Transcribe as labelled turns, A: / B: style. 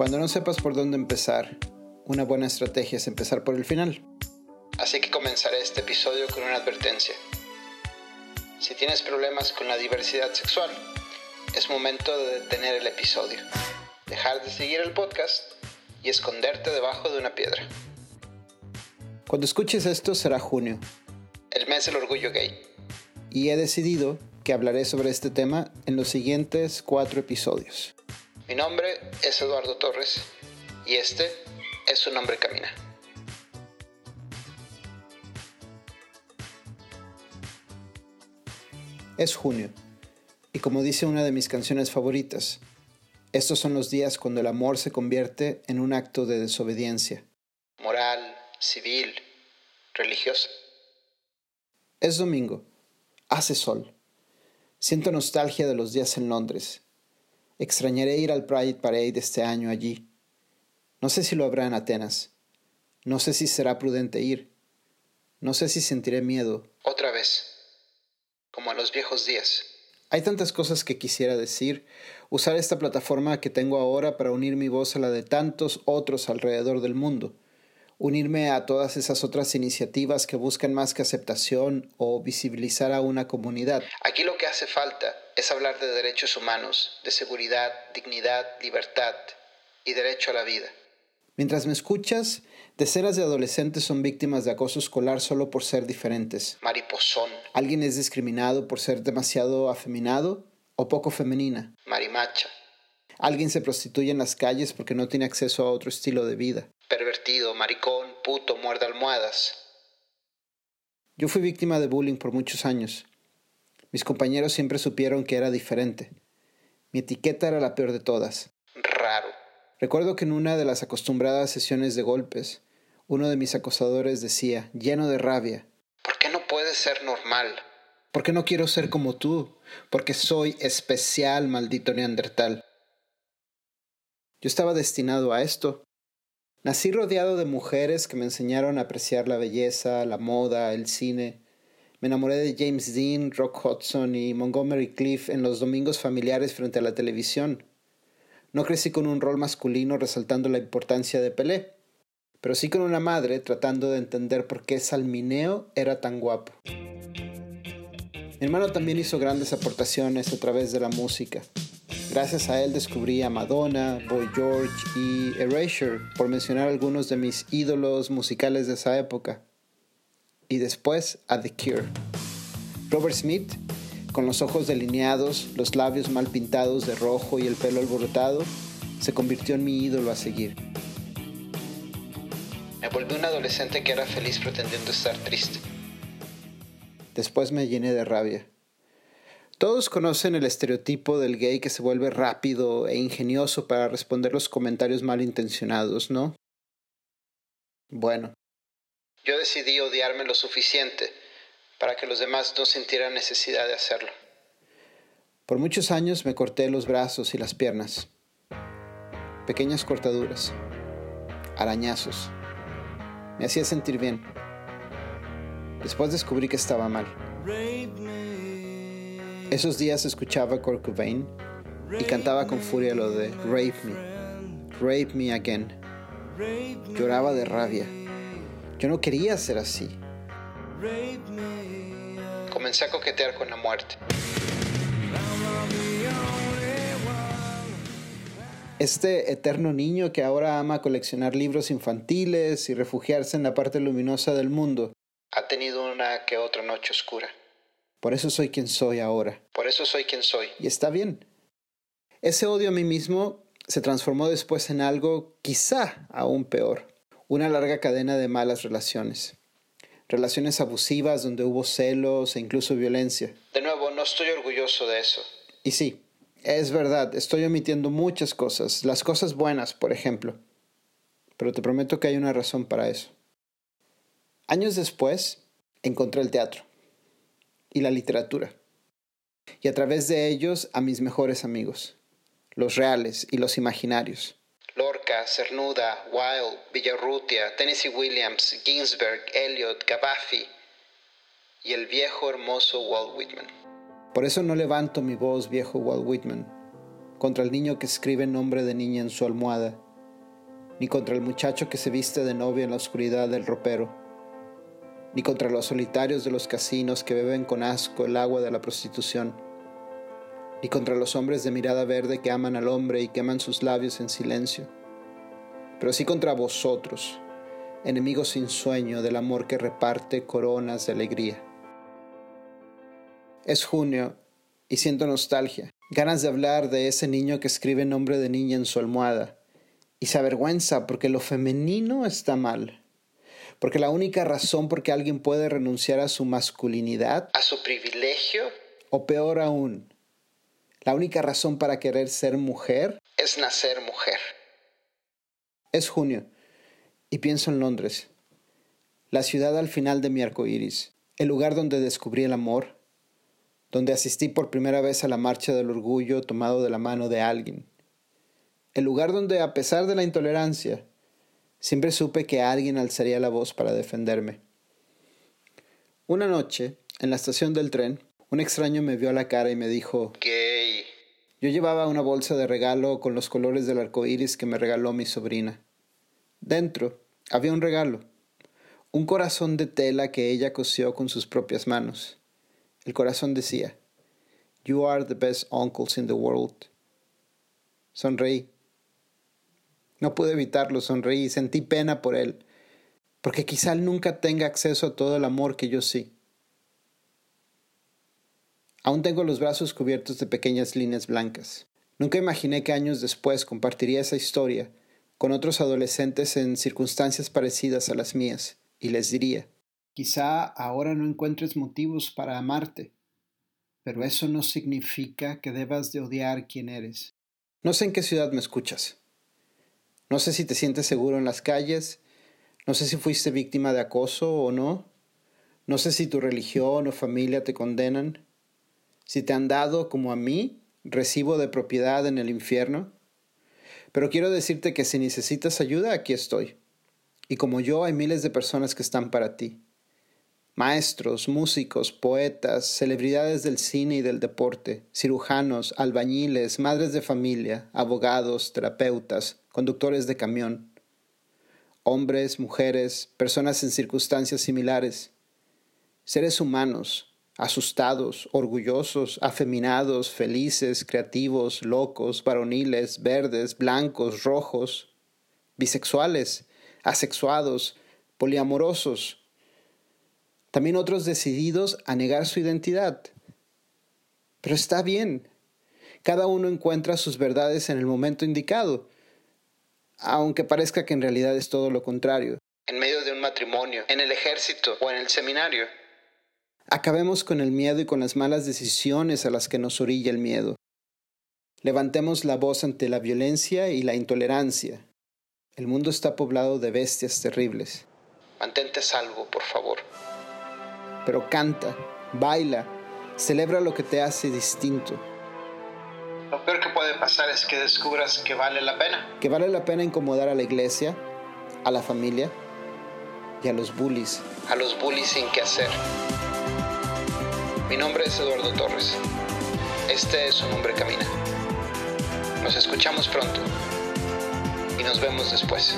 A: Cuando no sepas por dónde empezar, una buena estrategia es empezar por el final. Así que comenzaré este episodio con una advertencia. Si tienes problemas con la diversidad sexual, es momento de detener el episodio, dejar de seguir el podcast y esconderte debajo de una piedra. Cuando escuches esto será junio, el mes del orgullo gay, y he decidido que hablaré sobre este tema en los siguientes cuatro episodios. Mi nombre es Eduardo Torres y este es su nombre camina. Es junio y como dice una de mis canciones favoritas, estos son los días cuando el amor se convierte en un acto de desobediencia. Moral, civil, religiosa. Es domingo, hace sol. Siento nostalgia de los días en Londres Extrañaré ir al Pride Parade este año allí. No sé si lo habrá en Atenas. No sé si será prudente ir. No sé si sentiré miedo. Otra vez. Como en los viejos días. Hay tantas cosas que quisiera decir, usar esta plataforma que tengo ahora para unir mi voz a la de tantos otros alrededor del mundo unirme a todas esas otras iniciativas que buscan más que aceptación o visibilizar a una comunidad. Aquí lo que hace falta es hablar de derechos humanos, de seguridad, dignidad, libertad y derecho a la vida. Mientras me escuchas, decenas de adolescentes son víctimas de acoso escolar solo por ser diferentes. Mariposón. ¿Alguien es discriminado por ser demasiado afeminado o poco femenina? Marimacha. Alguien se prostituye en las calles porque no tiene acceso a otro estilo de vida pervertido, maricón, puto, muerde almohadas. Yo fui víctima de bullying por muchos años. Mis compañeros siempre supieron que era diferente. Mi etiqueta era la peor de todas. Raro. Recuerdo que en una de las acostumbradas sesiones de golpes, uno de mis acosadores decía, lleno de rabia, ¿por qué no puedes ser normal? ¿Por qué no quiero ser como tú? Porque soy especial, maldito neandertal. Yo estaba destinado a esto. Nací rodeado de mujeres que me enseñaron a apreciar la belleza, la moda, el cine. Me enamoré de James Dean, Rock Hudson y Montgomery Cliff en los domingos familiares frente a la televisión. No crecí con un rol masculino resaltando la importancia de Pelé, pero sí con una madre tratando de entender por qué Salmineo era tan guapo. Mi hermano también hizo grandes aportaciones a través de la música. Gracias a él descubrí a Madonna, Boy George y Erasure, por mencionar algunos de mis ídolos musicales de esa época. Y después a The Cure. Robert Smith, con los ojos delineados, los labios mal pintados de rojo y el pelo alborotado, se convirtió en mi ídolo a seguir. Me volví un adolescente que era feliz pretendiendo estar triste. Después me llené de rabia. Todos conocen el estereotipo del gay que se vuelve rápido e ingenioso para responder los comentarios malintencionados, ¿no? Bueno, yo decidí odiarme lo suficiente para que los demás no sintieran necesidad de hacerlo. Por muchos años me corté los brazos y las piernas. Pequeñas cortaduras, arañazos. Me hacía sentir bien. Después descubrí que estaba mal. Esos días escuchaba Kurt Cobain y cantaba con furia lo de Rape Me, Rape Me Again. Lloraba de rabia. Yo no quería ser así. Comencé a coquetear con la muerte. Este eterno niño que ahora ama coleccionar libros infantiles y refugiarse en la parte luminosa del mundo, ha tenido una que otra noche oscura. Por eso soy quien soy ahora. Por eso soy quien soy. Y está bien. Ese odio a mí mismo se transformó después en algo quizá aún peor. Una larga cadena de malas relaciones. Relaciones abusivas donde hubo celos e incluso violencia. De nuevo, no estoy orgulloso de eso. Y sí, es verdad, estoy omitiendo muchas cosas, las cosas buenas, por ejemplo. Pero te prometo que hay una razón para eso. Años después, encontré el teatro y la literatura, y a través de ellos a mis mejores amigos, los reales y los imaginarios. Lorca, Cernuda, Wilde, Villarrutia, Tennessee Williams, Ginsberg, Eliot, Gabaffi y el viejo hermoso Walt Whitman. Por eso no levanto mi voz, viejo Walt Whitman, contra el niño que escribe nombre de niña en su almohada ni contra el muchacho que se viste de novia en la oscuridad del ropero, ni contra los solitarios de los casinos que beben con asco el agua de la prostitución, ni contra los hombres de mirada verde que aman al hombre y queman sus labios en silencio, pero sí contra vosotros, enemigos sin sueño del amor que reparte coronas de alegría. Es junio y siento nostalgia, ganas de hablar de ese niño que escribe nombre de niña en su almohada y se avergüenza porque lo femenino está mal. Porque la única razón por que alguien puede renunciar a su masculinidad, a su privilegio, o peor aún, la única razón para querer ser mujer es nacer mujer. Es junio y pienso en Londres, la ciudad al final de mi arco iris, el lugar donde descubrí el amor, donde asistí por primera vez a la marcha del orgullo tomado de la mano de alguien, el lugar donde, a pesar de la intolerancia, siempre supe que alguien alzaría la voz para defenderme. Una noche, en la estación del tren, un extraño me vio a la cara y me dijo: Gay. Yo llevaba una bolsa de regalo con los colores del arco iris que me regaló mi sobrina. Dentro había un regalo, un corazón de tela que ella cosió con sus propias manos. El corazón decía: You are the best uncles in the world. Sonreí. No pude evitarlo, sonreí sentí pena por él, porque quizá nunca tenga acceso a todo el amor que yo sí. Aún tengo los brazos cubiertos de pequeñas líneas blancas. Nunca imaginé que años después compartiría esa historia con otros adolescentes en circunstancias parecidas a las mías, y les diría, quizá ahora no encuentres motivos para amarte, pero eso no significa que debas de odiar quien eres. No sé en qué ciudad me escuchas. No sé si te sientes seguro en las calles, no sé si fuiste víctima de acoso o no, no sé si tu religión o familia te condenan, si te han dado, como a mí, recibo de propiedad en el infierno. Pero quiero decirte que si necesitas ayuda, aquí estoy. Y como yo, hay miles de personas que están para ti. Maestros, músicos, poetas, celebridades del cine y del deporte, cirujanos, albañiles, madres de familia, abogados, terapeutas, conductores de camión, hombres, mujeres, personas en circunstancias similares, seres humanos, asustados, orgullosos, afeminados, felices, creativos, locos, varoniles, verdes, blancos, rojos, bisexuales, asexuados, poliamorosos, también otros decididos a negar su identidad. Pero está bien, cada uno encuentra sus verdades en el momento indicado aunque parezca que en realidad es todo lo contrario. En medio de un matrimonio, en el ejército o en el seminario. Acabemos con el miedo y con las malas decisiones a las que nos orilla el miedo. Levantemos la voz ante la violencia y la intolerancia. El mundo está poblado de bestias terribles. Mantente salvo, por favor. Pero canta, baila, celebra lo que te hace distinto. Lo peor que pasar es que descubras que vale la pena. Que vale la pena incomodar a la iglesia, a la familia y a los bullies. A los bullies sin qué hacer. Mi nombre es Eduardo Torres. Este es Un Hombre Camina. Nos escuchamos pronto y nos vemos después.